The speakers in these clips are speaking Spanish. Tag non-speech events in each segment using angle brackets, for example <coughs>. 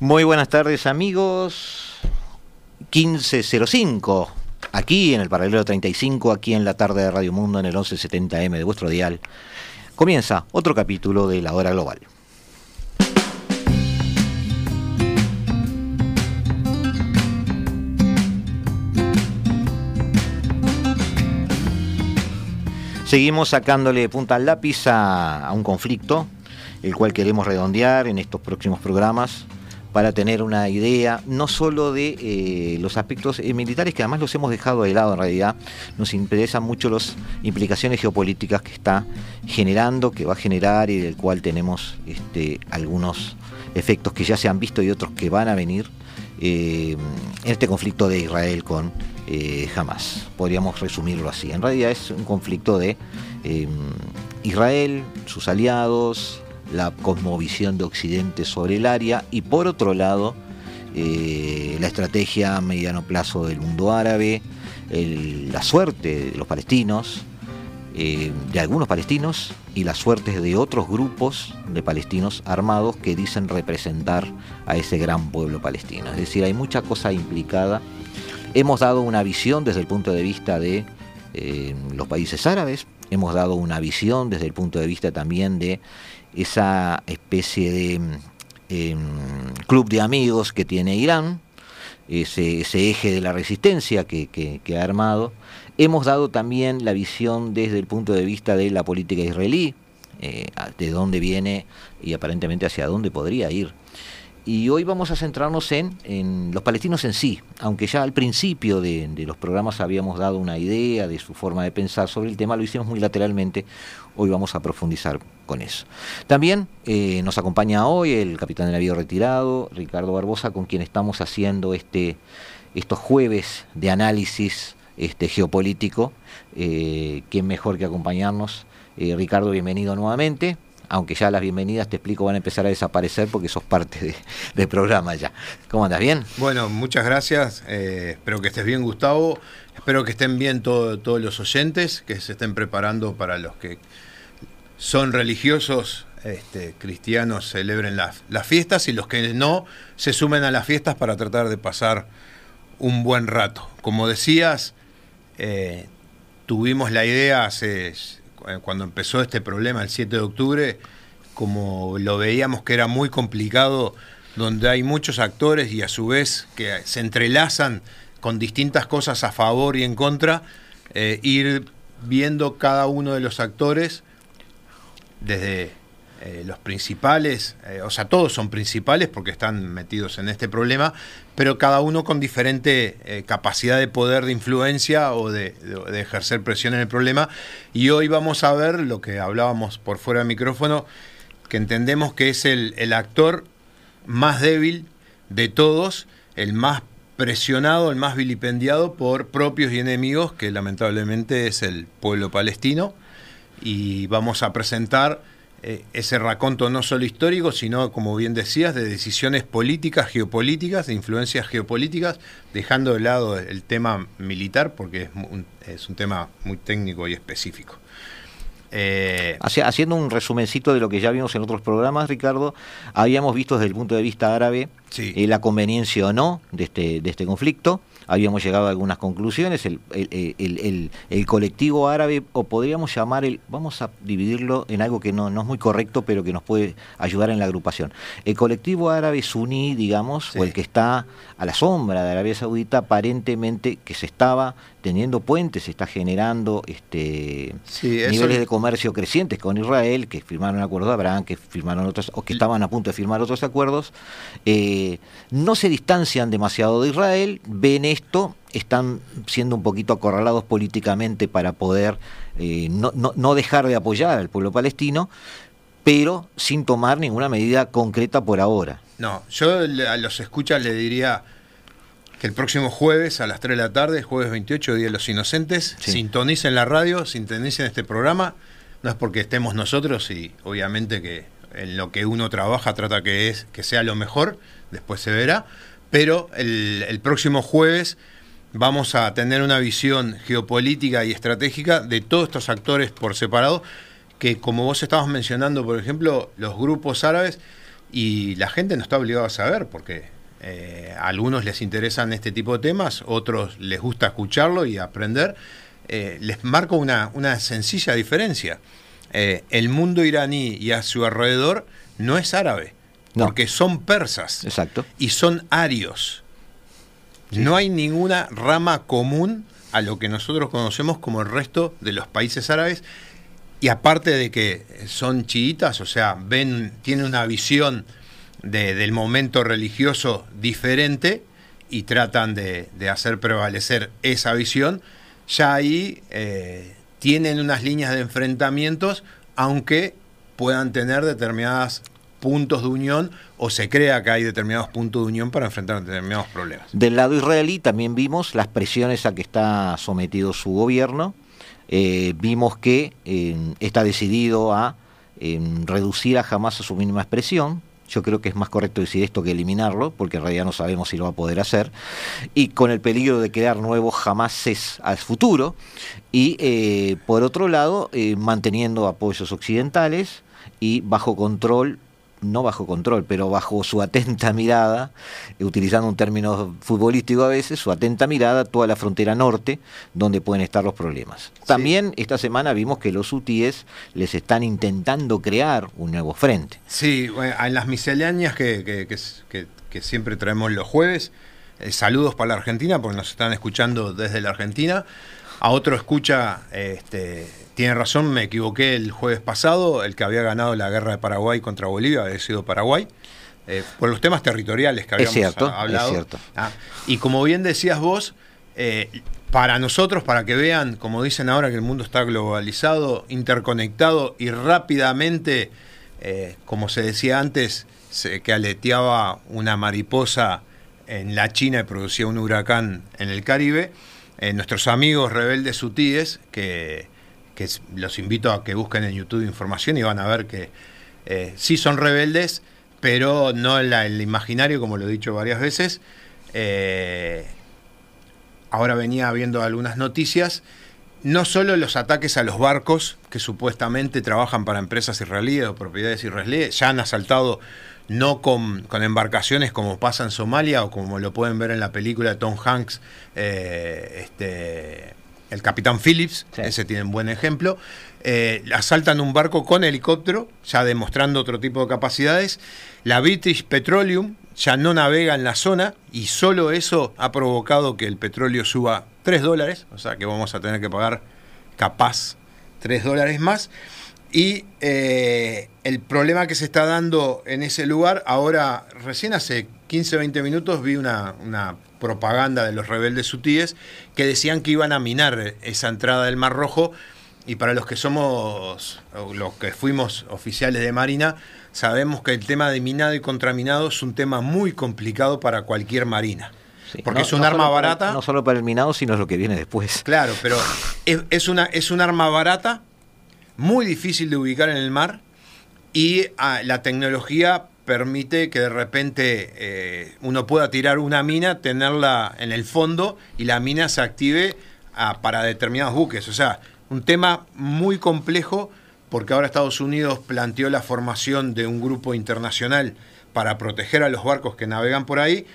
Muy buenas tardes amigos. 1505, aquí en el paralelo 35, aquí en la tarde de Radio Mundo en el 1170M de vuestro dial. Comienza otro capítulo de La Hora Global. Seguimos sacándole punta al lápiz a, a un conflicto, el cual queremos redondear en estos próximos programas para tener una idea no solo de eh, los aspectos eh, militares, que además los hemos dejado de lado en realidad, nos interesan mucho las implicaciones geopolíticas que está generando, que va a generar y del cual tenemos este, algunos efectos que ya se han visto y otros que van a venir eh, en este conflicto de Israel con Hamas. Podríamos resumirlo así. En realidad es un conflicto de Israel, sus aliados, la cosmovisión de Occidente sobre el área y por otro lado eh, la estrategia a mediano plazo del mundo árabe, la suerte de los palestinos, eh, de algunos palestinos y las suertes de otros grupos de palestinos armados que dicen representar a ese gran pueblo palestino. Es decir, hay mucha cosa implicada. Hemos dado una visión desde el punto de vista de eh, los países árabes, hemos dado una visión desde el punto de vista también de esa especie de em, club de amigos que tiene Irán, ese, eje de la resistencia que, ha armado. Hemos dado también la visión desde el punto de vista de la política israelí, eh, de dónde viene y aparentemente hacia dónde podría ir. Y hoy vamos a centrarnos en, los palestinos en sí, aunque ya al principio de, los programas habíamos dado una idea de su forma de pensar sobre el tema, lo hicimos muy lateralmente, hoy vamos a profundizar con eso. También eh, nos acompaña hoy el capitán de navío retirado, Ricardo Barbosa, con quien estamos haciendo este, estos jueves de análisis este, geopolítico. Eh, ¿Quién mejor que acompañarnos? Eh, Ricardo, bienvenido nuevamente aunque ya las bienvenidas, te explico, van a empezar a desaparecer porque sos parte del programa ya. ¿Cómo andas? ¿Bien? Bueno, muchas gracias. Eh, espero que estés bien, Gustavo. Espero que estén bien todos los oyentes, que se estén preparando para los que son religiosos este, cristianos celebren las, fiestas y los que no se sumen a las fiestas para tratar de pasar un buen rato. Como decías, eh, tuvimos la idea hace cuando empezó este problema el 7 de octubre, como lo veíamos que era muy complicado, donde hay muchos actores y a su vez que se entrelazan con distintas cosas a favor y en contra, eh, ir viendo cada uno de los actores desde eh, los principales, eh, o sea, todos son principales porque están metidos en este problema, pero cada uno con diferente eh, capacidad de poder de influencia o de, ejercer presión en el problema. Y hoy vamos a ver lo que hablábamos por fuera del micrófono, que entendemos que es el, el actor más débil de todos, el más presionado, el más vilipendiado por propios y enemigos, que lamentablemente es el pueblo palestino. Y vamos a presentar eh, ese raconto no solo histórico, sino, como bien decías, de decisiones políticas, geopolíticas, de influencias geopolíticas, dejando de lado el tema militar, porque es un, es un tema muy técnico y específico. Eh, haciendo un resumencito de lo que ya vimos en otros programas, Ricardo, habíamos visto desde el punto de vista árabe eh, la conveniencia o no de este, de este conflicto habíamos llegado a algunas conclusiones. El, el, colectivo árabe, o podríamos llamar el, vamos a dividirlo en algo que no, no, es muy correcto, pero que nos puede ayudar en la agrupación. El colectivo árabe suní, digamos, o el que está a la sombra de Arabia Saudita, aparentemente que se estaba teniendo puentes, se está generando este niveles de comercio crecientes con Israel, que firmaron acuerdos de Abraham, que firmaron otros, o que estaban a punto de firmar otros acuerdos, eh, no se distancian demasiado de Israel, ven esto, están siendo un poquito acorralados políticamente para poder eh, no, no dejar de apoyar al pueblo palestino, pero sin tomar ninguna medida concreta por ahora. No, yo a los escuchas le diría que el próximo jueves a las 3 de la tarde, jueves 28, Día de los Inocentes, sintonicen la radio, sintonicen este programa. No es porque estemos nosotros y obviamente que en lo que uno trabaja trata que, es, que sea lo mejor, después se verá, pero el, el próximo jueves vamos a tener una visión geopolítica y estratégica de todos estos actores por separado, que como vos estabas mencionando, por ejemplo, los grupos árabes, y la gente no está obligada a saber, porque eh, a algunos les interesan este tipo de temas, otros les gusta escucharlo y aprender. Eh, les marco una, sencilla diferencia. Eh, el mundo iraní y a su alrededor no es árabe, porque son persas Exacto. y son arios. No hay ninguna rama común a lo que nosotros conocemos como el resto de los países árabes. Y aparte de que son chiitas, o sea, ven, tienen una visión del momento religioso diferente y tratan de, hacer prevalecer esa visión, ya ahí eh, tienen unas líneas de enfrentamientos, aunque puedan tener determinados puntos de unión o se crea que hay determinados puntos de unión para enfrentar determinados problemas. Del lado israelí también vimos las presiones a que está sometido su gobierno, eh, vimos que eh, está decidido a reducir a jamás a su mínima expresión, yo creo que es más correcto decir esto que eliminarlo, porque en realidad no sabemos si lo va a poder hacer, y con el peligro de crear nuevos jamases al futuro, y eh, por otro lado, eh, manteniendo apoyos occidentales y bajo control no bajo control, pero bajo su atenta mirada, utilizando un término futbolístico a veces, su atenta mirada toda la frontera norte, donde pueden estar los problemas. También esta semana vimos que los UTIs les están intentando crear un nuevo frente. Sí, en las misceláneas que, que, siempre traemos los jueves, eh, saludos para la Argentina, porque nos están escuchando desde la Argentina. A otro escucha, este, tiene razón, me equivoqué el jueves pasado, el que había ganado la guerra de Paraguay contra Bolivia había sido Paraguay, eh, por los temas territoriales que habíamos cierto, hablado. Es cierto. Ah, y como bien decías vos, eh, para nosotros, para que vean, como dicen ahora que el mundo está globalizado, interconectado y rápidamente, eh, como se decía antes, se, que aleteaba una mariposa en la China y producía un huracán en el Caribe, eh, nuestros amigos rebeldes sutíes, que, los invito a que busquen en YouTube información y van a ver que eh, sí son rebeldes, pero no en el imaginario, como lo he dicho varias veces. Eh, ahora venía viendo algunas noticias. No solo los ataques a los barcos que supuestamente trabajan para empresas israelíes o propiedades israelíes, ya han asaltado no con, embarcaciones como pasa en Somalia o como lo pueden ver en la película de Tom Hanks, eh, este, el Capitán Phillips, ese tiene un buen ejemplo. Eh, asaltan un barco con helicóptero, ya demostrando otro tipo de capacidades. La British Petroleum ya no navega en la zona y solo eso ha provocado que el petróleo suba 3 dólares, o sea que vamos a tener que pagar capaz 3 dólares más. Y eh, el problema que se está dando en ese lugar, ahora recién hace 15 o 20 minutos vi una, propaganda de los rebeldes hutíes que decían que iban a minar esa entrada del Mar Rojo y para los que somos, los que fuimos oficiales de Marina, sabemos que el tema de minado y contraminado es un tema muy complicado para cualquier marina. porque es un arma barata. no solo para el minado, sino lo que viene después. Claro, pero es, una, es un arma barata muy difícil de ubicar en el mar y ah, la tecnología permite que de repente eh, uno pueda tirar una mina, tenerla en el fondo y la mina se active ah, para determinados buques. O sea, un tema muy complejo porque ahora Estados Unidos planteó la formación de un grupo internacional para proteger a los barcos que navegan por ahí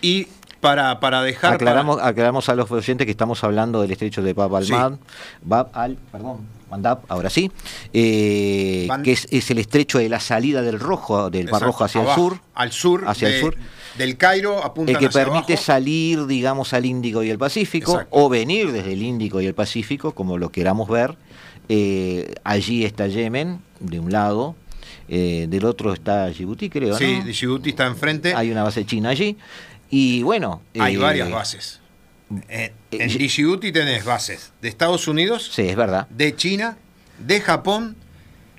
y para, para dejar... Aclaramos, aclaramos a los oyentes que estamos hablando del estrecho de Bab al Bab al, perdón, ahora sí, eh, que es, el estrecho de la salida del rojo, del Mar Rojo hacia el sur. Al sur, hacia el sur. Del Cairo El que permite salir, digamos, al Índico y el Pacífico, o venir desde el Índico y el Pacífico, como lo queramos ver. Eh, allí está Yemen, de un lado, eh, del otro está Djibouti, creo. Sí, Djibouti está enfrente. Hay una base china allí. Y bueno. Hay varias bases. Eh, en Djibouti tenés bases de Estados Unidos, sí, es verdad. de China, de Japón,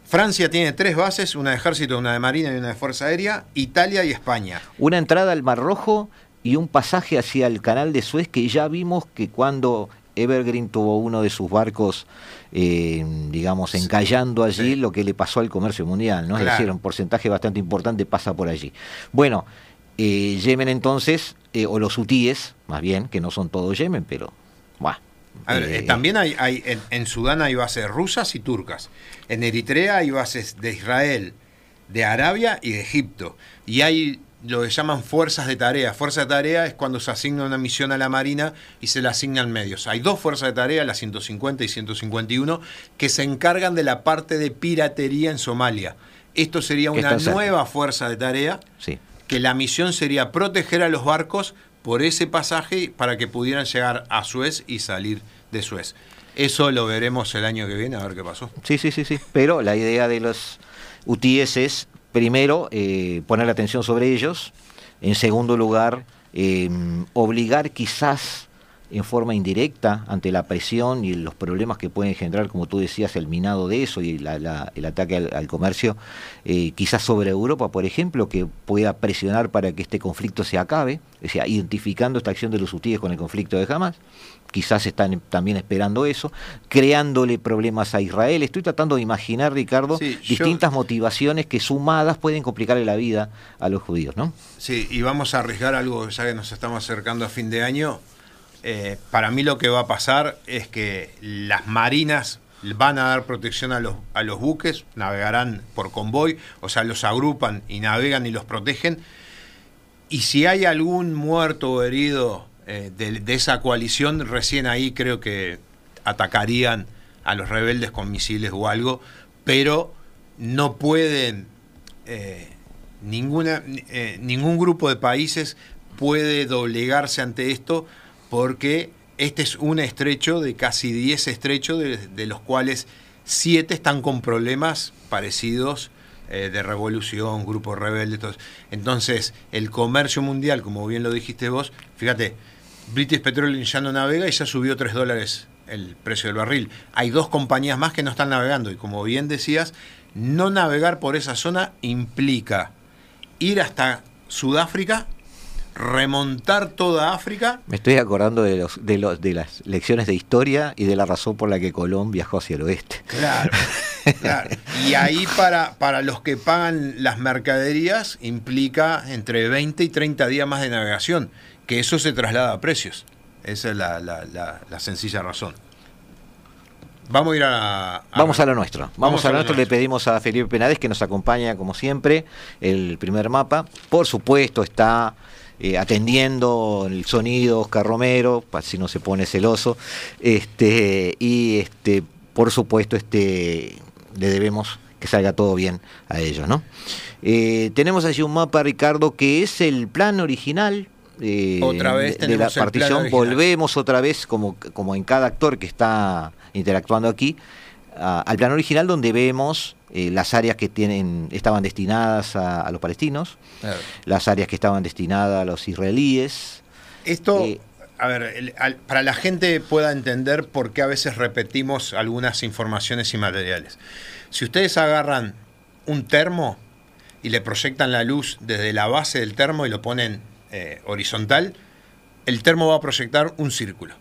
Francia tiene tres bases, una de ejército, una de marina y una de fuerza aérea, Italia y España. Una entrada al Mar Rojo y un pasaje hacia el canal de Suez que ya vimos que cuando Evergreen tuvo uno de sus barcos, eh, digamos, encallando allí, lo que le pasó al comercio mundial, ¿no? Es decir, un porcentaje bastante importante pasa por allí. Bueno, eh, Yemen entonces, eh, o los hutíes, más bien, que no son todos Yemen, pero... Bueno, también hay, hay en, Sudán hay bases rusas y turcas. En Eritrea hay bases de Israel, de Arabia y de Egipto. Y hay lo que llaman fuerzas de tarea. Fuerza de tarea es cuando se asigna una misión a la Marina y se le asignan medios. Hay dos fuerzas de tarea, la 150 y 151, que se encargan de la parte de piratería en Somalia. Esto sería una nueva fuerza de tarea, sí. Que la misión sería proteger a los barcos por ese pasaje para que pudieran llegar a Suez y salir de Suez. Eso lo veremos el año que viene, a ver qué pasó. Sí, sí, sí, sí. Pero la idea de los UTIs es primero, eh, poner la atención sobre ellos. En segundo lugar, eh, obligar quizás en forma indirecta ante la presión y los problemas que pueden generar, como tú decías, el minado de eso y el ataque al, comercio, eh, quizás sobre Europa, por ejemplo, que pueda presionar para que este conflicto se acabe, o sea, identificando esta acción de los hutíes con el conflicto de Hamas quizás están también esperando eso, creándole problemas a Israel. Estoy tratando de imaginar, Ricardo, distintas motivaciones que sumadas pueden complicarle la vida a los judíos, ¿no? Sí, y vamos a arriesgar algo, ya que nos estamos acercando a fin de año. Eh, para mí lo que va a pasar es que las marinas van a dar protección a los, a los buques, navegarán por convoy, o sea, los agrupan y navegan y los protegen. Y si hay algún muerto o herido eh, de, esa coalición, recién ahí creo que atacarían a los rebeldes con misiles o algo, pero no pueden, eh, ninguna, ningún grupo de países puede doblegarse ante esto porque este es un estrecho de casi 10 estrechos, de, los cuales 7 están con problemas parecidos de revolución, grupos rebeldes. Entonces, el comercio mundial, como bien lo dijiste vos, fíjate, British Petroleum ya no navega y ya subió 3 dólares el precio del barril. Hay dos compañías más que no están navegando y como bien decías, no navegar por esa zona implica ir hasta Sudáfrica, remontar toda África. Me estoy acordando de, los, de, los, de las lecciones de historia y de la razón por la que Colón viajó hacia el oeste. Claro, <laughs> claro. Y ahí para, para los que pagan las mercaderías implica entre 20 y 30 días más de navegación que eso se traslada a precios. Esa es la, sencilla razón. Vamos a ir a, Vamos a lo nuestro. Vamos, a, lo nuestro. Le pedimos a Felipe Penades que nos acompaña, como siempre, el primer mapa. Por supuesto, está eh, atendiendo el sonido Oscar Romero, si no se pone celoso. Este, y este, por supuesto, este, le debemos que salga todo bien a ellos, ¿no? Eh, tenemos allí un mapa, Ricardo, que es el plan original eh, otra vez de, la partición, volvemos otra vez, como, como en cada actor que está interactuando aquí, al plan original donde vemos eh, las áreas que tienen estaban destinadas a, los palestinos, las áreas que estaban destinadas a los israelíes. Esto, eh, a ver, para la gente pueda entender por qué a veces repetimos algunas informaciones y materiales. Si ustedes agarran un termo y le proyectan la luz desde la base del termo y lo ponen eh, horizontal, el termo va a proyectar un círculo.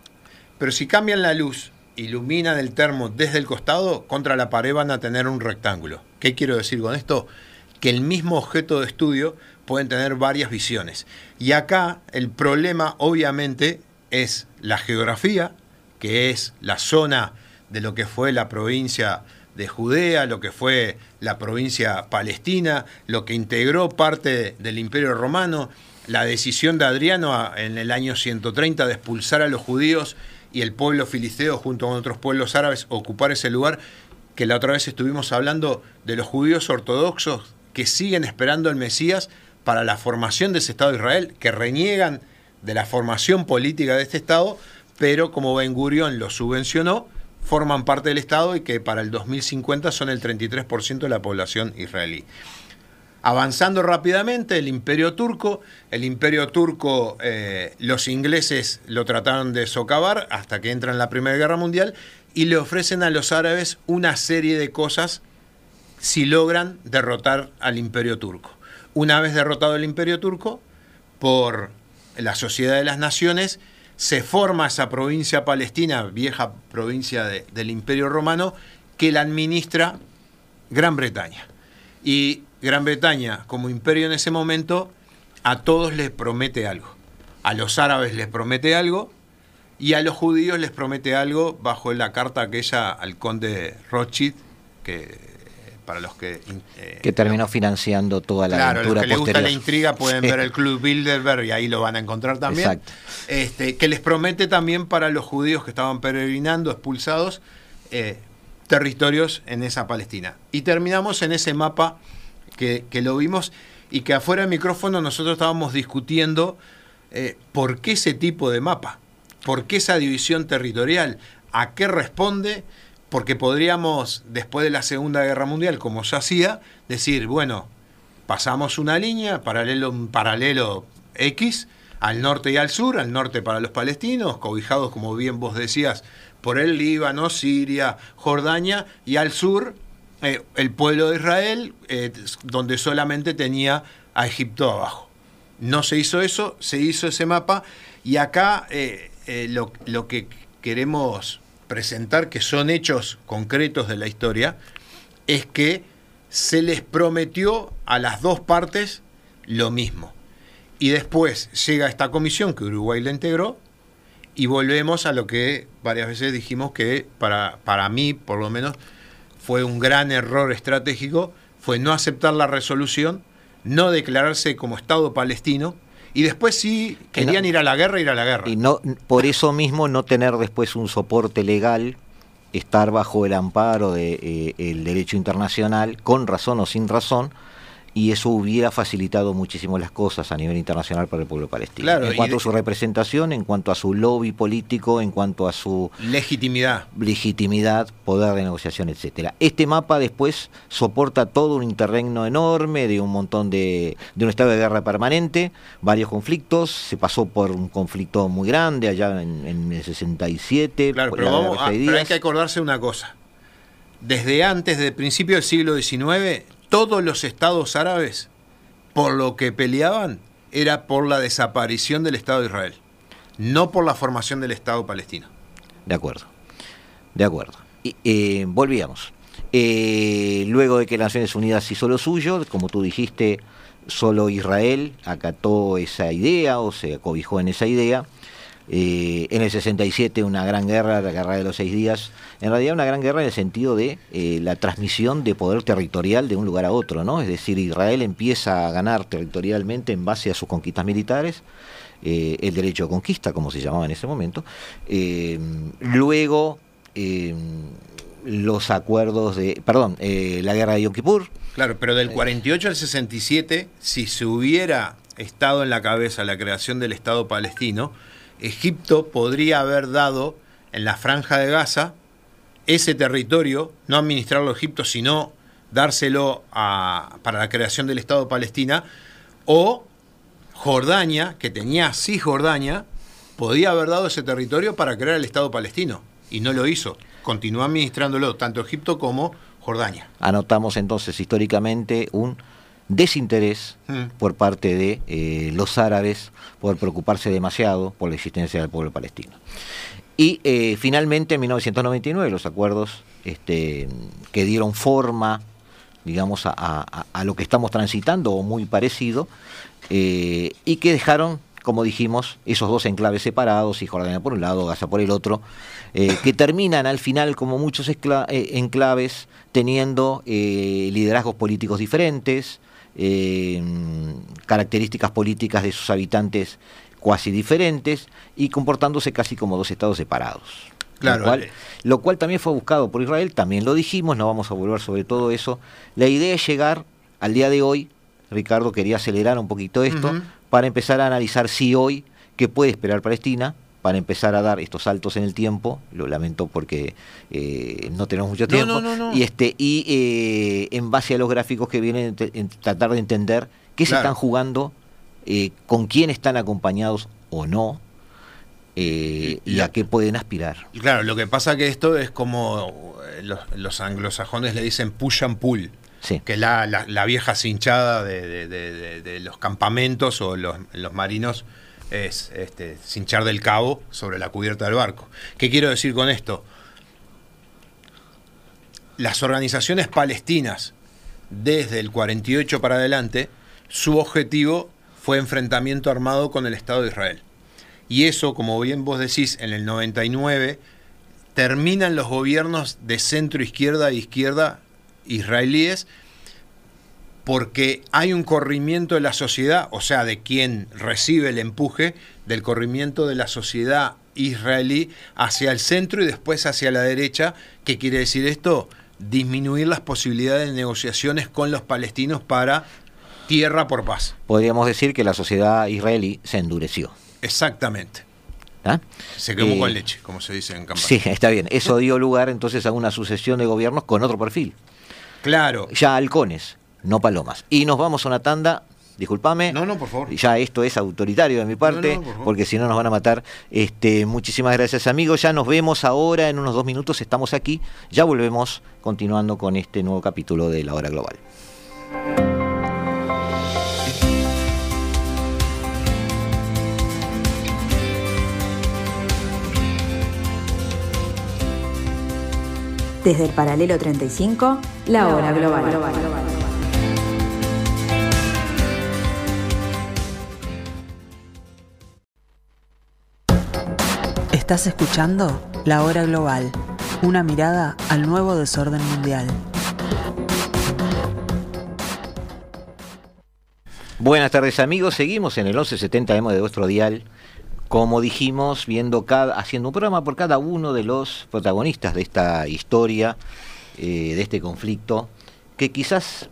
Pero si cambian la luz, iluminan el termo desde el costado, contra la pared van a tener un rectángulo. ¿Qué quiero decir con esto? Que el mismo objeto de estudio pueden tener varias visiones. Y acá el problema obviamente es la geografía, que es la zona de lo que fue la provincia de Judea, lo que fue la provincia palestina, lo que integró parte del imperio romano, la decisión de Adriano en el año 130 de expulsar a los judíos y el pueblo filisteo junto con otros pueblos árabes ocupar ese lugar, que la otra vez estuvimos hablando de los judíos ortodoxos que siguen esperando el Mesías para la formación de ese Estado de Israel, que reniegan de la formación política de este Estado, pero como Ben Gurión lo subvencionó, forman parte del Estado y que para el 2050 son el 33% de la población israelí. Avanzando rápidamente, el imperio turco, el imperio turco, eh, los ingleses lo trataron de socavar hasta que entra en la Primera Guerra Mundial y le ofrecen a los árabes una serie de cosas si logran derrotar al imperio turco. Una vez derrotado el imperio turco, por la Sociedad de las Naciones, se forma esa provincia palestina, vieja provincia del imperio romano, que la administra Gran Bretaña. Y Gran Bretaña, como imperio en ese momento, a todos les promete algo. A los árabes les promete algo y a los judíos les promete algo bajo la carta aquella al conde Rothschild, que para los que... Eh, que terminó financiando toda la claro, aventura los que les gusta la intriga pueden ver el Club Bilderberg y ahí lo van a encontrar también. Exacto. Este, que les promete también para los judíos que estaban peregrinando, expulsados, eh, territorios en esa Palestina. Y terminamos en ese mapa que, lo vimos y que afuera del micrófono nosotros estábamos discutiendo eh, por qué ese tipo de mapa, por qué esa división territorial, a qué responde, porque podríamos, después de la Segunda Guerra Mundial, como ya hacía, decir, bueno, pasamos una línea, paralelo, paralelo X, al norte y al sur, al norte para los palestinos, cobijados, como bien vos decías, por el Líbano, Siria, Jordania, y al sur eh, el pueblo de Israel, eh, donde solamente tenía a Egipto abajo. No se hizo eso, se hizo ese mapa, y acá eh, lo, lo que queremos presentar, que son hechos concretos de la historia, es que se les prometió a las dos partes lo mismo. Y después llega esta comisión que Uruguay la integró y volvemos a lo que varias veces dijimos que para, para mí, por lo menos, fue un gran error estratégico, fue no aceptar la resolución, no declararse como Estado palestino, y después sí querían ir a la guerra, ir a la guerra. Y no, por eso mismo no tener después un soporte legal, estar bajo el amparo del de, eh, derecho internacional, con razón o sin razón, y eso hubiera facilitado muchísimo las cosas a nivel internacional para el pueblo palestino. en cuanto a su representación, en cuanto a su lobby político, en cuanto a su legitimidad, legitimidad, poder de negociación, etcétera. Este mapa después soporta todo un interregno enorme de un montón de, de un estado de guerra permanente, varios conflictos, se pasó por un conflicto muy grande allá en, el 67. Claro, pero, vamos, ah, pero hay que acordarse una cosa. Desde antes, desde el principio del siglo XIX, todos los estados árabes, por lo que peleaban, era por la desaparición del Estado de Israel, no por la formación del Estado palestino. De acuerdo, de acuerdo. Y, eh, volvíamos. Eh, luego de que Naciones Unidas hizo lo suyo, como tú dijiste, solo Israel acató esa idea o se acobijó en esa idea. Eh, en el 67 una gran guerra, la guerra de los seis días, en realidad una gran guerra en el sentido de eh, la transmisión de poder territorial de un lugar a otro, ¿no? Es decir, Israel empieza a ganar territorialmente en base a sus conquistas militares, eh, el derecho de conquista, como se llamaba en ese momento. luego los acuerdos de, perdón, la guerra de Yom Kippur. Claro, pero del 48 al 67, si se hubiera estado en la cabeza la creación del Estado palestino, Egipto podría haber dado en la franja de Gaza ese territorio, no administrarlo a Egipto, sino dárselo para la creación del Estado de Palestina, o Jordania, que tenía Cisjordania, podía haber dado ese territorio para crear el Estado palestino, y no lo hizo. Continuó administrándolo tanto Egipto como Jordania. Anotamos entonces históricamente un desinterés mm. por parte de eh, los árabes por preocuparse demasiado por la existencia del pueblo palestino. Y eh, finalmente en 1999 los acuerdos este, que dieron forma, digamos, a, lo que estamos transitando o muy parecido, eh, y que dejaron, como dijimos, esos dos enclaves separados, y Jordania por un lado, Gaza por el otro, que terminan al final como muchos enclaves teniendo liderazgos políticos diferentes, eh, características políticas de sus habitantes cuasi diferentes y comportándose casi como dos estados separados. Claro, lo, cual, también fue buscado por Israel, también lo dijimos, no vamos a volver sobre todo eso. La idea es llegar al día de hoy, Ricardo quería acelerar un poquito esto, para empezar a analizar si hoy, qué puede esperar Palestina, para empezar a dar estos saltos en el tiempo, lo lamento porque eh, no tenemos mucho tiempo, y este y eh, en base a los gráficos que vienen, en tratar de entender qué se están jugando, eh, con quién están acompañados o no, y, a qué pueden aspirar. Claro, lo que pasa que esto es como los, los anglosajones le dicen push and pull. que la, la, vieja cinchada de, los campamentos o los, marinos es este, cinchar del cabo sobre la cubierta del barco. ¿Qué quiero decir con esto? Las organizaciones palestinas, desde el 48 para adelante, su objetivo fue enfrentamiento armado con el Estado de Israel. Y eso, como bien vos decís, en el 99 terminan los gobiernos de centro izquierda e izquierda israelíes porque hay un corrimiento de la sociedad, o sea, de quien recibe el empuje del corrimiento de la sociedad israelí hacia el centro y después hacia la derecha. ¿Qué quiere decir esto? Disminuir las posibilidades de negociaciones con los palestinos para tierra por paz. Podríamos decir que la sociedad israelí se endureció. Exactamente. ¿Ah? Se quemó con eh, leche, como se dice en campaña. Sí, está bien. Eso dio lugar entonces a una sucesión de gobiernos con otro perfil. Claro. Ya halcones, no palomas. Y nos vamos a una tanda. Disculpame. No, no, por favor. Ya esto es autoritario de mi parte, porque si no nos van a matar. Este, muchísimas gracias, amigos. Ya nos vemos ahora en unos dos minutos. Estamos aquí. Ya volvemos continuando con este nuevo capítulo de La Hora Global. Desde el paralelo 35, la hora global. Estás escuchando La Hora Global, una mirada al nuevo desorden mundial. Buenas tardes amigos, seguimos en el 1170M de vuestro dial como dijimos, viendo cada, haciendo un programa por cada uno de los protagonistas de esta historia, eh, de este conflicto, que quizás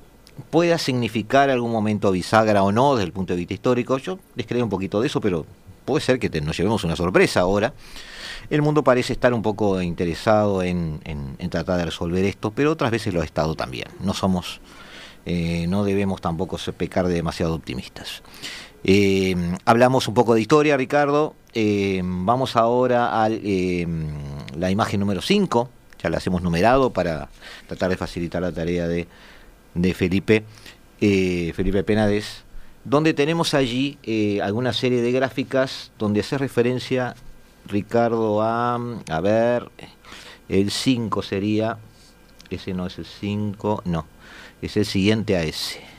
pueda significar algún momento bisagra o no desde el punto de vista histórico. Yo les creo un poquito de eso, pero puede ser que nos llevemos una sorpresa ahora. El mundo parece estar un poco interesado en, tratar de resolver esto, pero otras veces lo ha estado también. No somos, eh, no debemos tampoco pecar de demasiado optimistas. Eh, hablamos un poco de historia, Ricardo. Eh, vamos ahora a la imagen número 5. Ya la hemos numerado para tratar de facilitar la tarea de, Felipe, Felipe Penades, donde tenemos allí alguna serie de gráficas donde hace referencia, Ricardo, a, a ver, el 5 sería, ese no es el 5, no, es el siguiente a ese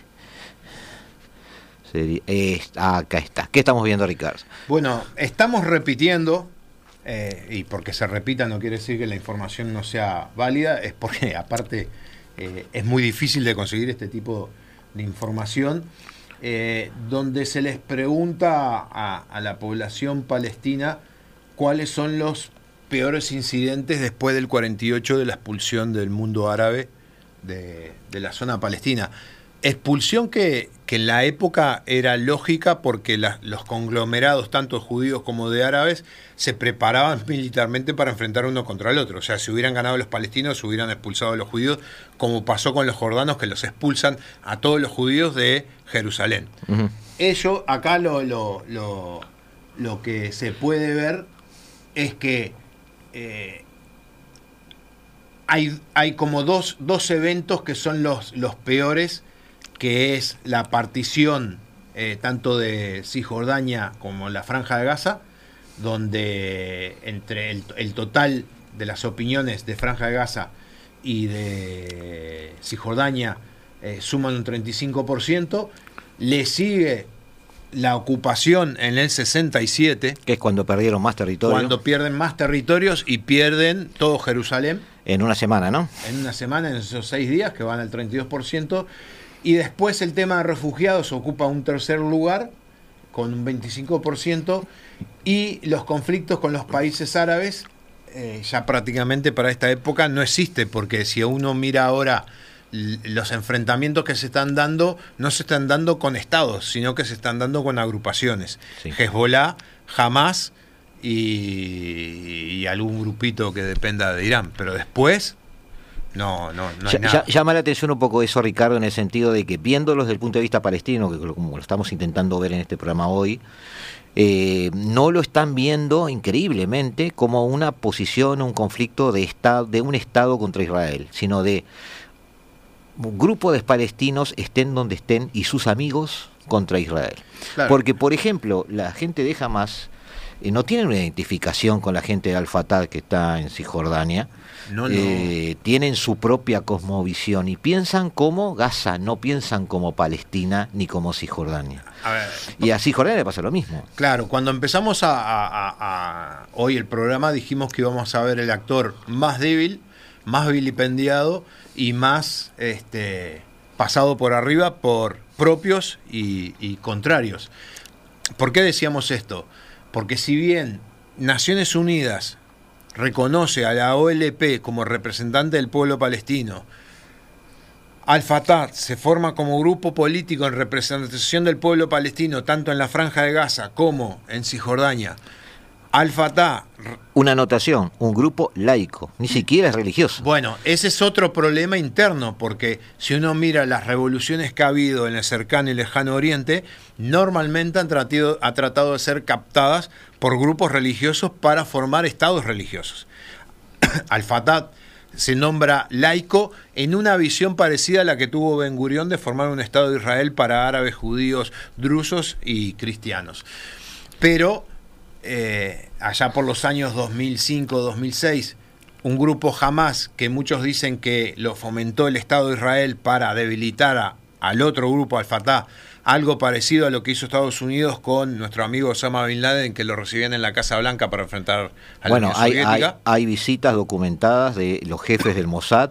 acá está. ¿Qué estamos viendo, Ricardo? Bueno, estamos repitiendo, eh, y porque se repita no quiere decir que la información no sea válida, es porque <laughs> aparte eh, es muy difícil de conseguir este tipo de información, eh, donde se les pregunta a, la población palestina cuáles son los peores incidentes después del 48 de la expulsión del mundo árabe de, de la zona palestina. Expulsión que, en la época era lógica porque los conglomerados, tanto judíos como de árabes, se preparaban <laughs> militarmente para enfrentar uno contra el otro. O sea, si hubieran ganado los palestinos, se hubieran expulsado a los judíos, como pasó con los jordanos, que los expulsan a todos los judíos de Jerusalén. Ello, acá lo, lo, lo, que se puede ver es que eh, hay, hay, como dos, dos, eventos que son los, los peores que es la partición eh, tanto de Cisjordania como la Franja de Gaza, donde entre el, total de las opiniones de Franja de Gaza y de Cisjordania eh, suman un 35%, le sigue la ocupación en el 67. Que es cuando perdieron más territorio. Cuando pierden más territorios y pierden todo Jerusalén. En una semana, ¿no? En una semana, en esos seis días, que van al 32%. Y después el tema de refugiados ocupa un tercer lugar con un 25% y los conflictos con los países árabes eh, ya prácticamente para esta época no existe porque si uno mira ahora los enfrentamientos que se están dando no se están dando con estados, sino que se están dando con agrupaciones. Hezbollah, Hamas y, y, algún grupito que dependa de Irán. Pero después no, no, no. Llama la atención un poco eso, Ricardo, en el sentido de que viéndolo desde el punto de vista palestino, que como lo estamos intentando ver en este programa hoy, eh, no lo están viendo increíblemente como una posición, un conflicto de, estado, de un Estado contra Israel, sino de grupo de palestinos estén donde estén y sus amigos contra Israel. Claro. Porque, por ejemplo, la gente de Hamas eh, no tiene una identificación con la gente de Al-Fatah que está en Cisjordania. No, no. Eh, tienen su propia cosmovisión y piensan como Gaza, no piensan como Palestina ni como Cisjordania. A ver, Y a Cisjordania le pasa lo mismo. Claro, cuando empezamos a, a- a- a- hoy el programa dijimos que íbamos a ver el actor más débil, más vilipendiado y más este, pasado por arriba por propios y, y contrarios. ¿Por qué decíamos esto? Porque si bien Naciones Unidas reconoce a la OLP como representante del pueblo palestino, Al-Fatah se forma como grupo político en representación del pueblo palestino, tanto en la franja de Gaza como en Cisjordania. Al-Fatah, Una anotación, un grupo laico, ni siquiera es religioso. bueno, ese es otro problema interno, porque si uno mira las revoluciones que ha habido en el cercano y lejano oriente, normalmente han tratado, ha tratado de ser captadas por grupos religiosos para formar estados religiosos. <coughs> Al-Fatah se nombra laico en una visión parecida a la que tuvo Ben Gurión de formar un Estado de Israel para árabes, judíos, drusos y cristianos. Pero eh, allá por los años 2005-2006, un grupo Hamas que muchos dicen que lo fomentó el Estado de Israel para debilitar a- al otro grupo, al Fatah, algo parecido a lo que hizo Estados Unidos con nuestro amigo Osama Bin Laden, que lo recibían en la Casa Blanca para enfrentar a la Bueno, Unión hay, hay, hay visitas documentadas de los jefes del Mossad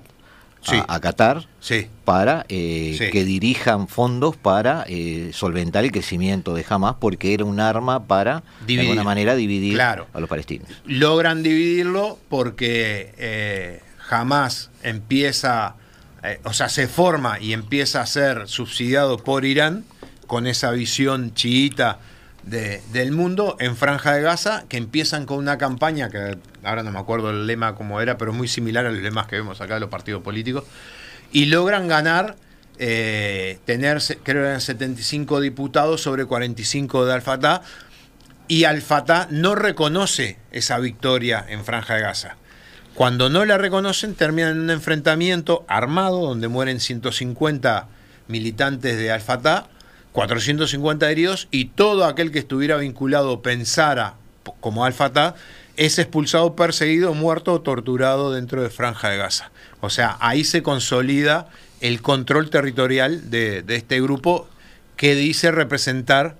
Sí. a, Qatar Sí. para eh, Sí. que dirijan fondos para eh, solventar el crecimiento de Hamas, porque era un arma para, Dividir. de alguna manera, dividir Claro. a los palestinos. logran dividirlo porque eh, jamás empieza, eh, o sea, se forma y empieza a ser subsidiado por Irán con esa visión chiita de- del mundo en Franja de Gaza, que empiezan con una campaña que ahora no me acuerdo el lema cómo era, pero muy similar a los lemas que vemos acá de los partidos políticos, y logran ganar, eh, tener, creo que eran 75 diputados sobre 45 de Al-Fatah, y Al-Fatah no reconoce esa victoria en Franja de Gaza. Cuando no la reconocen, terminan en un enfrentamiento armado donde mueren 150 militantes de Al-Fatah, 450 heridos y todo aquel que estuviera vinculado pensara como Al-Fatah es expulsado, perseguido, muerto o torturado dentro de Franja de Gaza. O sea, ahí se consolida el control territorial de, de este grupo que dice representar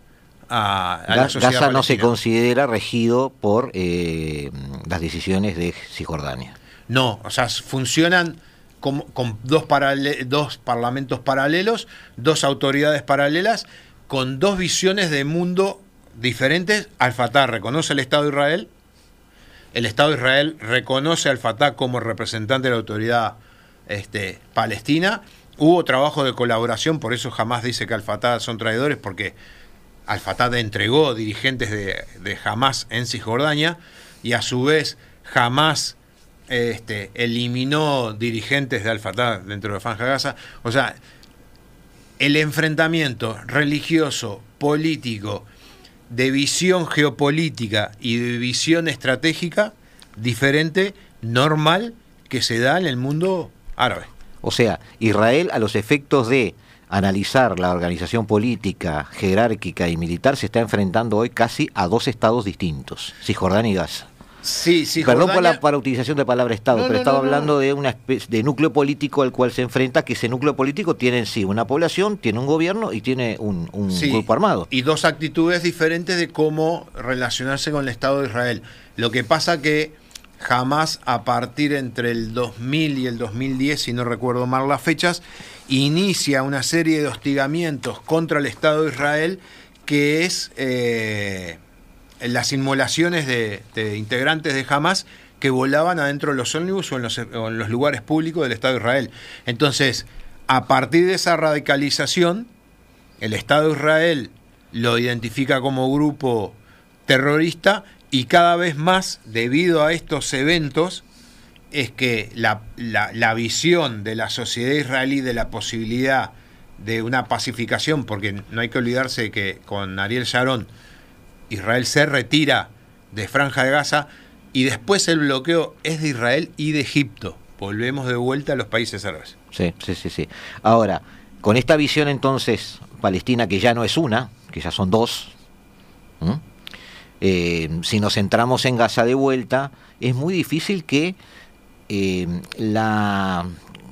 a, a la sociedad Gaza no se considera regido por eh, las decisiones de Cisjordania. No, o sea, funcionan con dos, dos parlamentos paralelos, dos autoridades paralelas, con dos visiones de mundo diferentes. Al-Fatah reconoce el Estado de Israel, el Estado de Israel reconoce al Fatah como representante de la autoridad este, palestina. Hubo trabajo de colaboración, por eso jamás dice que Al-Fatah son traidores, porque Al-Fatah entregó dirigentes de, de Hamas en Cisjordania y a su vez jamás este, eliminó dirigentes de Al-Fatah dentro de Franja Gaza. O sea, el enfrentamiento religioso, político, de visión geopolítica y de visión estratégica diferente, normal, que se da en el mundo árabe. O sea, Israel a los efectos de analizar la organización política, jerárquica y militar se está enfrentando hoy casi a dos estados distintos, Cisjordania y Gaza. Sí, sí, Perdón por la para utilización de palabra Estado, No, pero no, estaba no. hablando de una especie de núcleo político al cual se enfrenta, que ese núcleo político tiene en sí una población, tiene un gobierno y tiene un, un Sí, grupo armado. Y dos actitudes diferentes de cómo relacionarse con el Estado de Israel. Lo que pasa que jamás a partir entre el 2000 y el 2010, si no recuerdo mal las fechas, inicia una serie de hostigamientos contra el Estado de Israel que es eh, las inmolaciones de, de integrantes de Hamas que volaban adentro de los ómnibus o en los, o en los lugares públicos del Estado de Israel. Entonces, a partir de esa radicalización, el Estado de Israel lo identifica como grupo terrorista y cada vez más, debido a estos eventos, es que la, la- la visión de la sociedad israelí de la posibilidad de una pacificación, porque no hay que olvidarse que con Ariel Sharon Israel se retira de Franja de Gaza y después el bloqueo es de Israel y de Egipto. Volvemos de vuelta a los países árabes. Sí, sí, sí, sí. Ahora, con esta visión entonces Palestina que ya no es una, que ya son dos, eh, si nos centramos en Gaza de vuelta, es muy difícil que eh, la,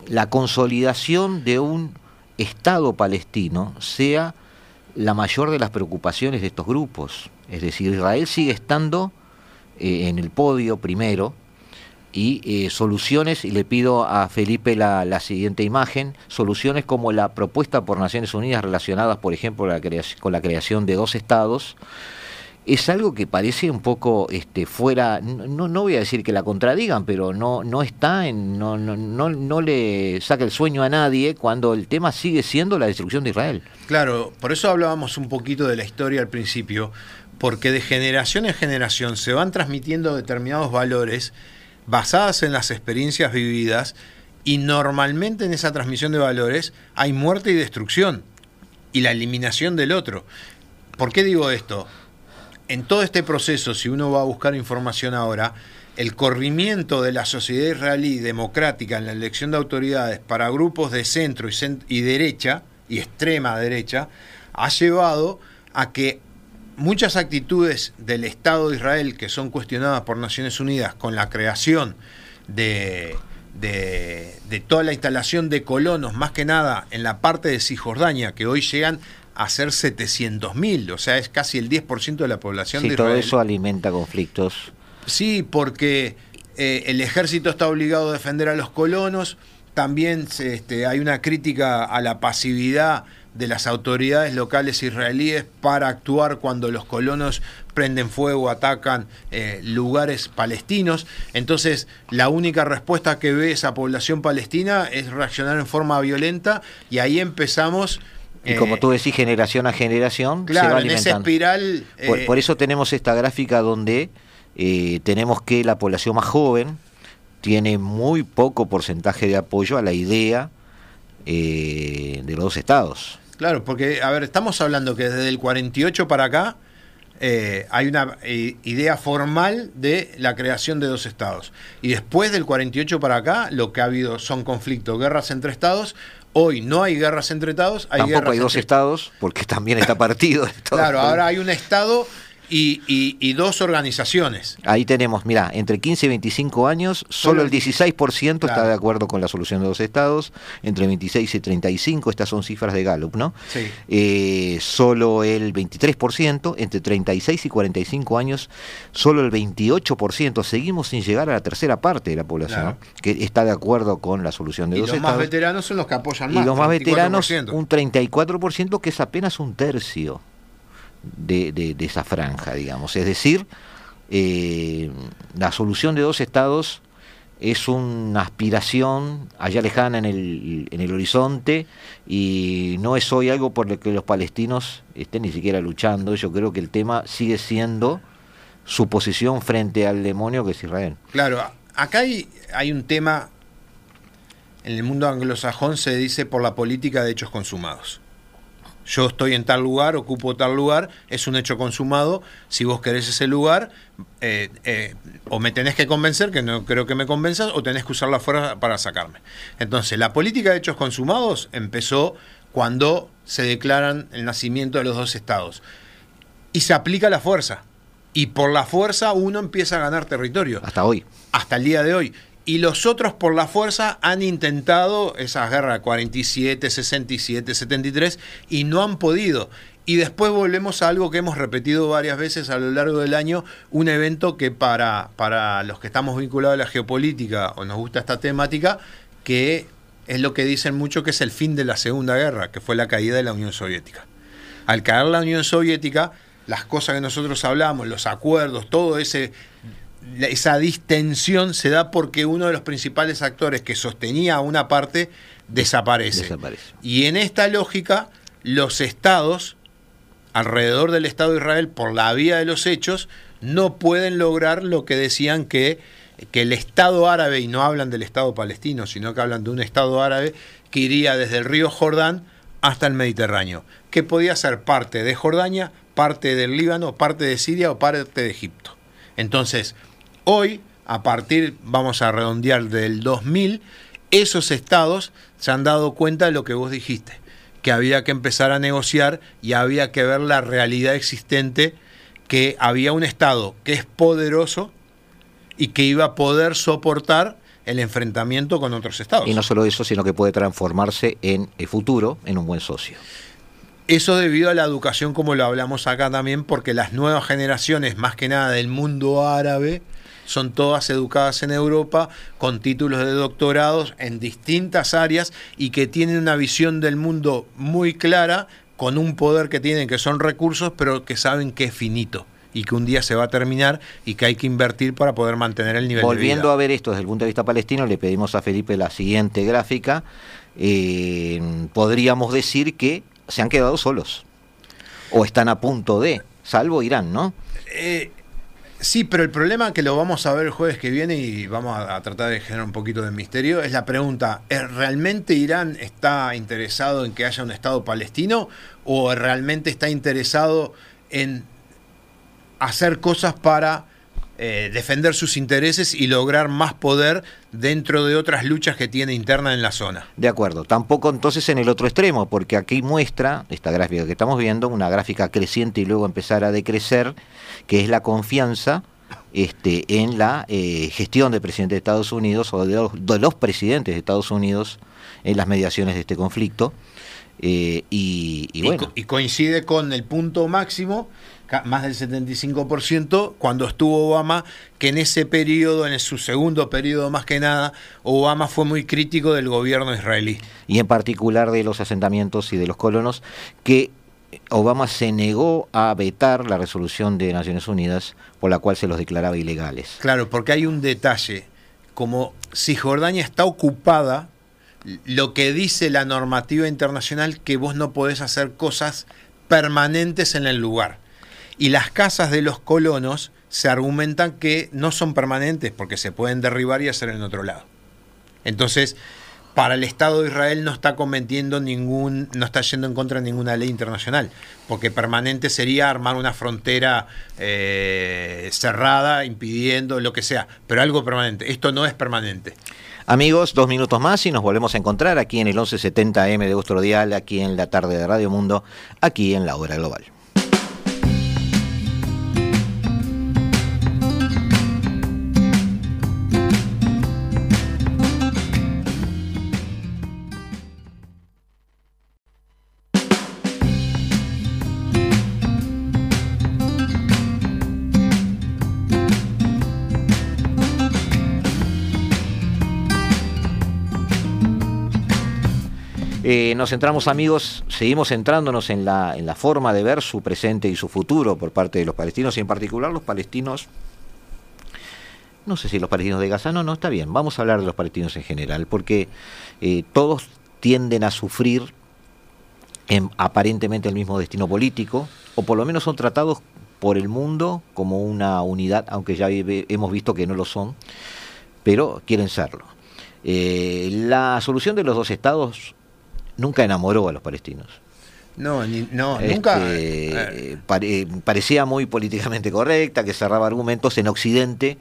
la consolidación de un Estado palestino sea la mayor de las preocupaciones de estos grupos. Es decir, Israel sigue estando eh, en el podio primero y eh, soluciones, y le pido a Felipe la, siguiente imagen, soluciones como la propuesta por Naciones Unidas relacionadas, por ejemplo, con la creación de dos estados, es algo que parece un poco este, fuera, no, no voy a decir que la contradigan, pero no, no está, en, no, no, no, no le saca el sueño a nadie cuando el tema sigue siendo la destrucción de Israel. Claro, por eso hablábamos un poquito de la historia al principio, porque de generación en generación se van transmitiendo determinados valores basadas en las experiencias vividas y normalmente en esa transmisión de valores hay muerte y destrucción y la eliminación del otro. ¿Por qué digo esto? en todo este proceso, si uno va a buscar información ahora, el corrimiento de la sociedad israelí democrática en la elección de autoridades para grupos de centro y, derecha, y extrema derecha, ha llevado a que muchas actitudes del Estado de Israel que son cuestionadas por Naciones Unidas con la creación de, de, toda la instalación de colonos, más que nada en la parte de Cisjordania, que hoy llegan a ser 700.000, o sea, es casi el 10% de la población sí, de Israel. todo eso alimenta conflictos. Sí, porque eh, el ejército está obligado a defender a los colonos, también este, hay una crítica a la pasividad de las autoridades locales israelíes para actuar cuando los colonos prenden fuego, atacan eh, lugares palestinos. Entonces, la única respuesta que ve esa población palestina es reaccionar en forma violenta y ahí empezamos y como tú decís, generación a generación, claro, se va alimentando. En esa espiral. Por, eso tenemos esta gráfica donde eh, tenemos que la población más joven tiene muy poco porcentaje de apoyo a la idea eh, de los dos estados. Claro, porque, a ver, estamos hablando que desde el 48 para acá eh, hay una idea formal de la creación de dos estados. Y después del 48 para acá, lo que ha habido son conflictos, guerras entre estados, Hoy no hay guerras entre estados, hay Tampoco hay dos estados, porque también está partido. claro, ahora hay un estado y, dos organizaciones. Ahí tenemos, mira, entre 15 y 25 años, solo, el 16% está de acuerdo con la solución de dos estados, entre 26 y 35, estas son cifras de Gallup, ¿no? Sí. Eh, solo el 23%, entre 36 y 45 años, solo el 28%, seguimos sin llegar a la tercera parte de la población, que está de acuerdo con la solución de dos estados. Y los más veteranos son los que apoyan más. Y los más veteranos, un 34%, que es apenas un tercio de, esa franja, digamos. Es decir, eh, la solución de dos estados es una aspiración allá lejana en el, en el horizonte y no es hoy algo por lo que los palestinos estén ni siquiera luchando. Yo creo que el tema sigue siendo su posición frente al demonio que es Israel. Claro, acá hay, hay un tema, en el mundo anglosajón se dice por la política de hechos consumados yo estoy en tal lugar, ocupo tal lugar, es un hecho consumado, si vos querés ese lugar, eh, eh, o me tenés que convencer, que no creo que me convenzas, o tenés que usar la fuerza para sacarme. Entonces, la política de hechos consumados empezó cuando se declaran el nacimiento de los dos estados. Y se aplica la fuerza. Y por la fuerza uno empieza a ganar territorio. Hasta hoy. Hasta el día de hoy y los otros por la fuerza han intentado esas guerras 47, 67, 73 y no han podido. Y después volvemos a algo que hemos repetido varias veces a lo largo del año, un evento que para, para los que estamos vinculados a la geopolítica o nos gusta esta temática, que es lo que dicen mucho que es el fin de la Segunda Guerra, que fue la caída de la Unión Soviética. Al caer la Unión Soviética, las cosas que nosotros hablamos, los acuerdos, todo ese esa distensión se da porque uno de los principales actores que sostenía a una parte desaparece. Y en esta lógica, los estados, alrededor del Estado de Israel, por la vía de los hechos, no pueden lograr lo que decían que, que el Estado árabe, y no hablan del Estado palestino, sino que hablan de un Estado árabe que iría desde el río Jordán hasta el Mediterráneo, que podía ser parte de Jordania, parte del Líbano, parte de Siria o parte de Egipto. Entonces, Hoy, a partir, vamos a redondear del 2000, esos estados se han dado cuenta de lo que vos dijiste, que había que empezar a negociar y había que ver la realidad existente, que había un estado que es poderoso y que iba a poder soportar el enfrentamiento con otros estados. Y no solo eso, sino que puede transformarse en el futuro en un buen socio. Eso debido a la educación, como lo hablamos acá también, porque las nuevas generaciones, más que nada del mundo árabe, son todas educadas en Europa con títulos de doctorados en distintas áreas y que tienen una visión del mundo muy clara, con un poder que tienen que son recursos, pero que saben que es finito y que un día se va a terminar y que hay que invertir para poder mantener el nivel Volviendo de vida. a ver esto desde el punto de vista palestino, le pedimos a Felipe la siguiente gráfica. Eh, podríamos decir que se han quedado solos o están a punto de, salvo Irán, ¿no? Eh, sí, pero el problema que lo vamos a ver el jueves que viene y vamos a, tratar de generar un poquito de misterio es la pregunta, ¿es ¿realmente Irán está interesado en que haya un Estado palestino o realmente está interesado en hacer cosas para eh, defender sus intereses y lograr más poder dentro de otras luchas que tiene interna en la zona? De acuerdo, tampoco entonces en el otro extremo, porque aquí muestra, esta gráfica que estamos viendo, una gráfica creciente y luego empezar a decrecer, que es la confianza este, en la eh, gestión del presidente de Estados Unidos o de los, de los presidentes de Estados Unidos en las mediaciones de este conflicto. Eh, y, y Y bueno, co- y coincide con el punto máximo, más del 75%, cuando estuvo Obama, que en ese periodo, en su segundo periodo más que nada, Obama fue muy crítico del gobierno israelí. y en particular de los asentamientos y de los colonos, que Obama se negó a vetar la resolución de Naciones Unidas por la cual se los declaraba ilegales. Claro, porque hay un detalle, como Cisjordania está ocupada, lo que dice la normativa internacional que vos no podés hacer cosas permanentes en el lugar. Y las casas de los colonos se argumentan que no son permanentes porque se pueden derribar y hacer en otro lado. Entonces, para el Estado de Israel no está cometiendo ningún, no está yendo en contra de ninguna ley internacional, porque permanente sería armar una frontera eh, cerrada, impidiendo lo que sea, pero algo permanente. Esto no es permanente. Amigos, dos minutos más y nos volvemos a encontrar aquí en el 1170M de Austro Dial, aquí en la tarde de Radio Mundo, aquí en la hora global. Nos centramos amigos, seguimos centrándonos en la, en la forma de ver su presente y su futuro por parte de los palestinos y en particular los palestinos, no sé si los palestinos de Gaza, no, no, está bien, vamos a hablar de los palestinos en general, porque eh, todos tienden a sufrir en aparentemente el mismo destino político, o por lo menos son tratados por el mundo como una unidad, aunque ya hemos visto que no lo son, pero quieren serlo. Eh, la solución de los dos estados nunca enamoró a los palestinos. No, ni- no Este, nunca. eh, pare- parecía muy políticamente correcta, que cerraba argumentos en Occidente,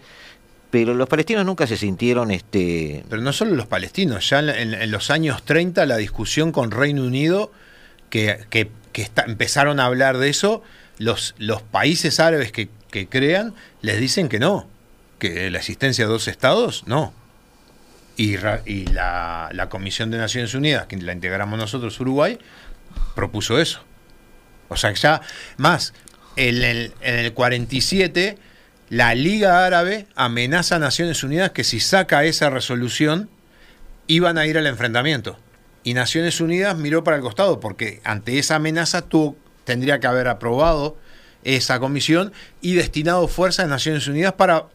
pero los palestinos nunca se sintieron este, Pero no solo los palestinos, ya en, en- en los años 30 la discusión con Reino Unido, que, que- que está- empezaron a hablar de eso, los, los países árabes que, que crean les dicen que no, que la existencia de dos estados, no. Y, la, la Comisión de Naciones Unidas, que la integramos nosotros, Uruguay, propuso eso. O sea, ya más, en el, en el 47, la Liga Árabe amenaza a Naciones Unidas que si saca esa resolución, iban a ir al enfrentamiento. Y Naciones Unidas miró para el costado, porque ante esa amenaza tuvo, tendría que haber aprobado esa comisión y destinado fuerzas de Naciones Unidas para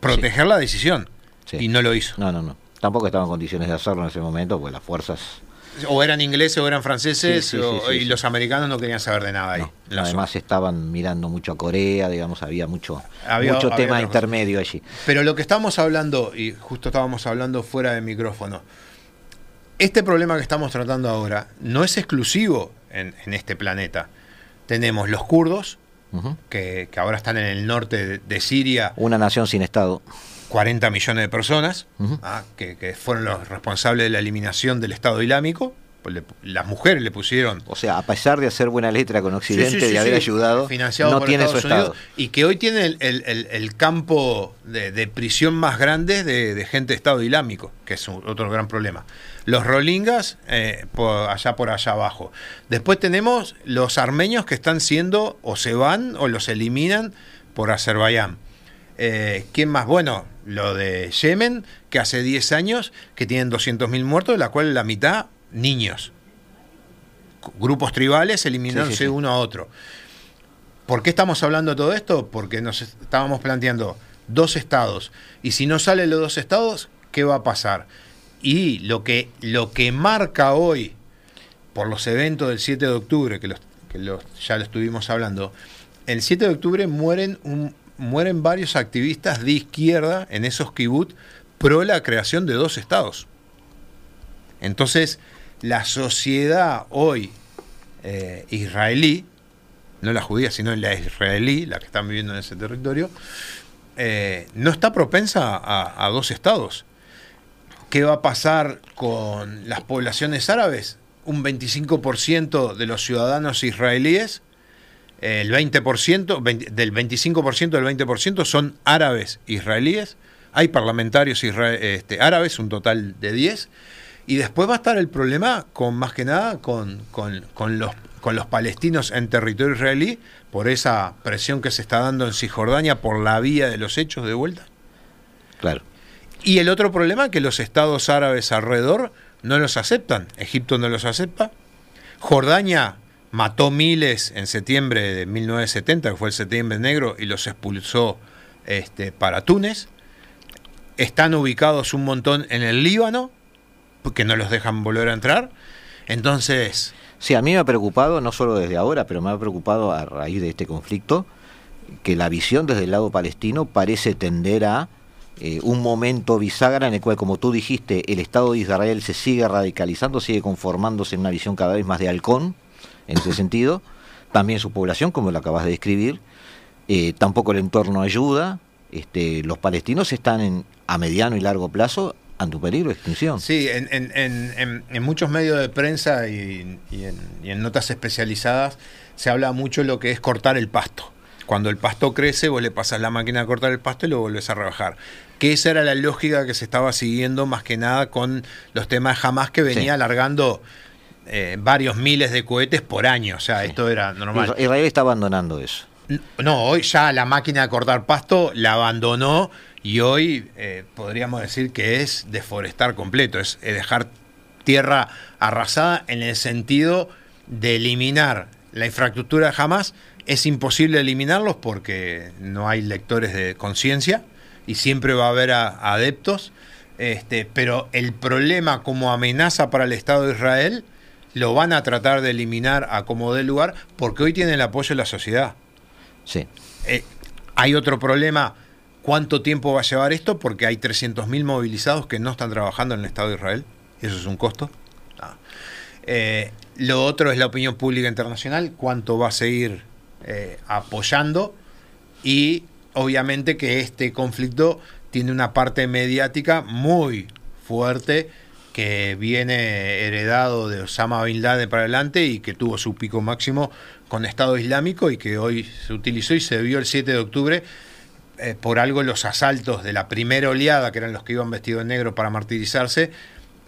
proteger la decisión. Sí. Y no lo hizo. No, no, no. Tampoco estaba en condiciones de hacerlo en ese momento, porque las fuerzas... O eran ingleses o eran franceses, Sí, sí, sí, o- sí, y los americanos no querían saber de nada ahí. no. Además estaban mirando mucho a Corea, digamos, había mucho, Había- mucho había tema intermedio allí. Pero lo que estamos hablando, y justo estábamos hablando fuera de micrófono, este problema que estamos tratando ahora no es exclusivo en, en este planeta. Tenemos los kurdos, que, que ahora están en el norte de, de Siria, Una nación sin Estado. 40 millones de personas, ah, que, que, fueron los responsables de la eliminación del Estado Islámico. Pues las mujeres le pusieron. O sea, a pesar de hacer buena letra con Occidente, y haber ayudado, no tiene su Estado. Y que hoy tiene el, el, el, campo de, de, prisión más grande de, de, gente de Estado Islámico, que es otro gran problema. Los rolingas, eh, por allá por allá abajo. Después tenemos los armenios que están siendo, o se van, o los eliminan por Azerbaiyán. Eh, ¿Quién más? Bueno, lo de Yemen, que hace 10 años que tienen 200.000 muertos, de la cual la mitad niños. Grupos tribales eliminándose uno a otro. ¿Por qué estamos hablando de todo esto? Porque nos estábamos planteando dos estados. Y si no salen los dos estados, ¿qué va a pasar? Y lo que, lo que marca hoy, por los eventos del 7 de octubre, que, los, que los, ya lo estuvimos hablando, el 7 de octubre mueren, un, mueren varios activistas de izquierda en esos kibbutz pro la creación de dos estados. Entonces, la sociedad hoy eh, israelí, no la judía, sino la israelí, la que están viviendo en ese territorio, eh, no está propensa a, dos estados. ¿Qué va a pasar con las poblaciones árabes? Un 25% de los ciudadanos israelíes, el 20%, del 25% del 20% son árabes israelíes. Hay parlamentarios este, árabes, un total de 10 y después va a estar el problema con más que nada con, los, con los palestinos en territorio israelí por esa presión que se está dando en Cisjordania por la vía de los hechos de vuelta. Claro. Y el otro problema es que los estados árabes alrededor no los aceptan. Egipto no los acepta. Jordania mató miles en septiembre de 1970, que fue el septiembre negro, y los expulsó este, para Túnez. Están ubicados un montón en el Líbano, que no los dejan volver a entrar. Entonces... Sí, a mí me ha preocupado, no solo desde ahora, pero me ha preocupado a raíz de este conflicto, que la visión desde el lado palestino parece tender a eh, un momento bisagra en el cual, como tú dijiste, el Estado de Israel se sigue radicalizando, sigue conformándose en una visión cada vez más de halcón, en ese sentido. También su población, como lo acabas de describir. Eh, tampoco el entorno ayuda. Este, los palestinos están en, a mediano y largo plazo ante un peligro de extinción. Sí, en, muchos medios de prensa y, en, notas especializadas se habla mucho de lo que es cortar el pasto. Cuando el pasto crece, vos le pasas la máquina a cortar el pasto y lo volvés a rebajar. Que esa era la lógica que se estaba siguiendo más que nada con los temas jamás que venía alargando eh, varios miles de cohetes por año. O sea, esto era normal. Israel está abandonando eso. No, hoy ya la máquina de cortar pasto la abandonó y hoy eh, podríamos decir que es deforestar completo, es dejar tierra arrasada en el sentido de eliminar la infraestructura de Hamas. Es imposible eliminarlos porque no hay lectores de conciencia y siempre va a haber adeptos. Este, pero el problema como amenaza para el Estado de Israel lo van a tratar de eliminar a como dé lugar porque hoy tienen el apoyo de la sociedad. Sí. Eh, hay otro problema ¿Cuánto tiempo va a llevar esto? Porque hay 300.000 movilizados que no están trabajando en el Estado de Israel. Eso es un costo. Ah. Eh, lo otro es la opinión pública internacional, cuánto va a seguir eh, apoyando y obviamente que este conflicto tiene una parte mediática muy fuerte que viene heredado de Osama Bin Laden para adelante y que tuvo su pico máximo con Estado Islámico y que hoy se utilizó y se vio el 7 de octubre eh, por algo los asaltos de la primera oleada, que eran los que iban vestidos de negro para martirizarse,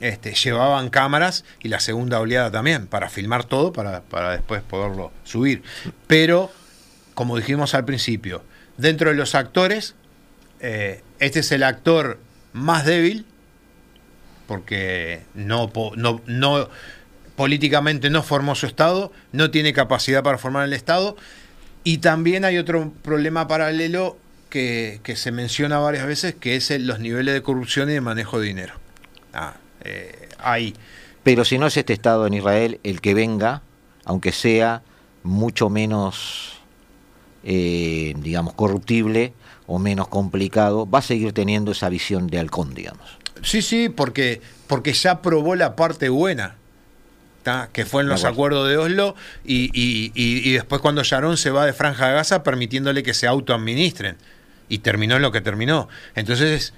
este, llevaban cámaras y la segunda oleada también, para filmar todo, para, después poderlo subir. Pero, como dijimos al principio, dentro de los actores, eh, este es el actor más débil, porque no, no, no, políticamente no formó su Estado, no tiene capacidad para formar el Estado, y también hay otro problema paralelo que, se menciona varias veces, que es los niveles de corrupción y de manejo de dinero. Ah, eh, Pero si no es este Estado en Israel el que venga, aunque sea mucho menos, eh, digamos, corruptible o menos complicado, va a seguir teniendo esa visión de halcón, digamos. Sí, sí, porque, porque ya probó la parte buena. que fue en los acuerdos de Oslo, y, y, y, después cuando Sharon se va de Franja de Gaza permitiéndole que se autoadministren y terminó en lo que terminó. Entonces,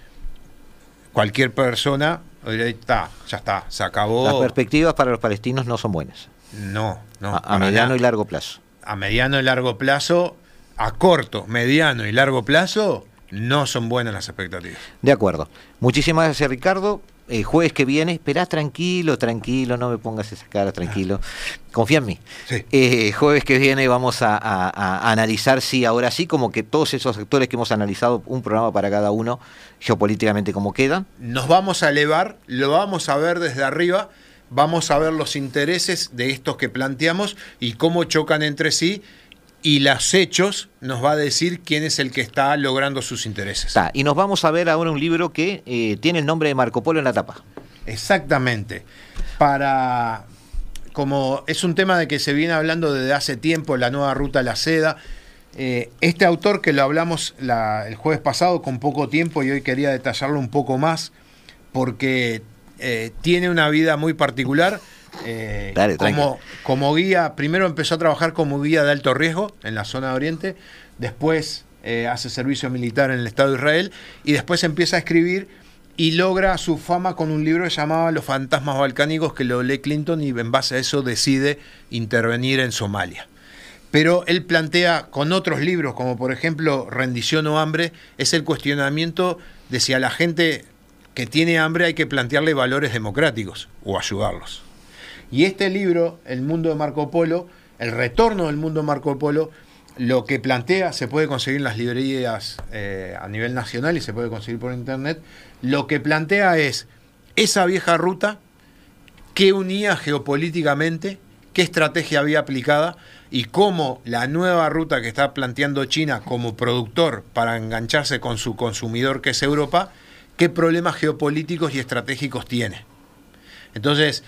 cualquier persona, está, ya está, se acabó. Las perspectivas para los palestinos no son buenas. No, no. A, a mediano y largo plazo. A mediano y largo plazo, a corto, mediano y largo plazo, no son buenas las expectativas. De acuerdo. Muchísimas gracias, Ricardo. El jueves que viene, esperá tranquilo, tranquilo, no me pongas esa cara, tranquilo. Confía en mí. Sí. Eh, jueves que viene vamos a, a- a analizar, sí, ahora sí, como que todos esos actores que hemos analizado, un programa para cada uno, geopolíticamente cómo quedan. Nos vamos a elevar, lo vamos a ver desde arriba, vamos a ver los intereses de estos que planteamos y cómo chocan entre sí. Y los hechos nos va a decir quién es el que está logrando sus intereses. Está. Y nos vamos a ver ahora un libro que eh, tiene el nombre de Marco Polo en la tapa. Exactamente. Para. Como es un tema de que se viene hablando desde hace tiempo, la nueva ruta a la seda. eh, este autor que lo hablamos la- el jueves pasado con poco tiempo y hoy quería detallarlo un poco más porque eh, tiene una vida muy particular. Eh, Dale, como, como guía, primero empezó a trabajar como guía de alto riesgo en la zona de Oriente, después eh, hace servicio militar en el Estado de Israel y después empieza a escribir y logra su fama con un libro llamaba Los fantasmas balcánicos que lo lee Clinton y en base a eso decide intervenir en Somalia. Pero él plantea con otros libros, como por ejemplo Rendición o Hambre, es el cuestionamiento de si a la gente que tiene hambre hay que plantearle valores democráticos o ayudarlos. Y este libro, El mundo de Marco Polo, el retorno del mundo de Marco Polo, lo que plantea se puede conseguir en las librerías eh, a nivel nacional y se puede conseguir por internet. Lo que plantea es esa vieja ruta, qué unía geopolíticamente, qué estrategia había aplicada y cómo la nueva ruta que está planteando China como productor para engancharse con su consumidor que es Europa, qué problemas geopolíticos y estratégicos tiene. Entonces,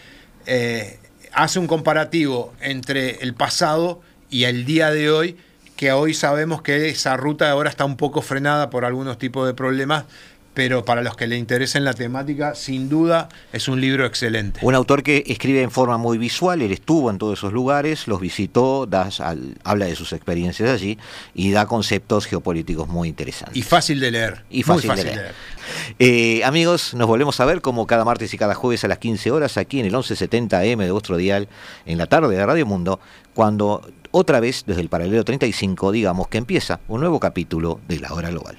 eh, hace un comparativo entre el pasado y el día de hoy, que hoy sabemos que esa ruta ahora está un poco frenada por algunos tipos de problemas, pero para los que le interesen la temática, sin duda es un libro excelente. Un autor que escribe en forma muy visual, él estuvo en todos esos lugares, los visitó, da- al- habla de sus experiencias allí y da conceptos geopolíticos muy interesantes. Y fácil de leer. Y muy fácil, de leer. Eh, amigos, nos volvemos a ver como cada martes y cada jueves a las 15 horas aquí en el 1170 M de vuestro dial en la tarde de Radio Mundo, cuando otra vez desde el paralelo 35 digamos que empieza un nuevo capítulo de la hora global.